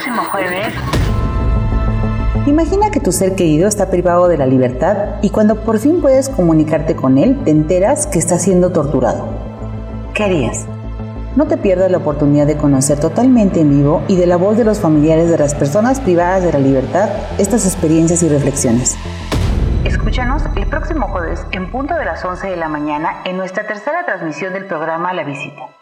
próximo jueves. Imagina que tu ser querido está privado de la libertad y cuando por fin puedes comunicarte con él, te enteras que está siendo torturado. ¿Qué harías? No te pierdas la oportunidad de conocer totalmente en vivo y de la voz de los familiares de las personas privadas de la libertad estas experiencias y reflexiones. Escúchanos el próximo jueves en punto de las 11 de la mañana en nuestra tercera transmisión del programa La Visita.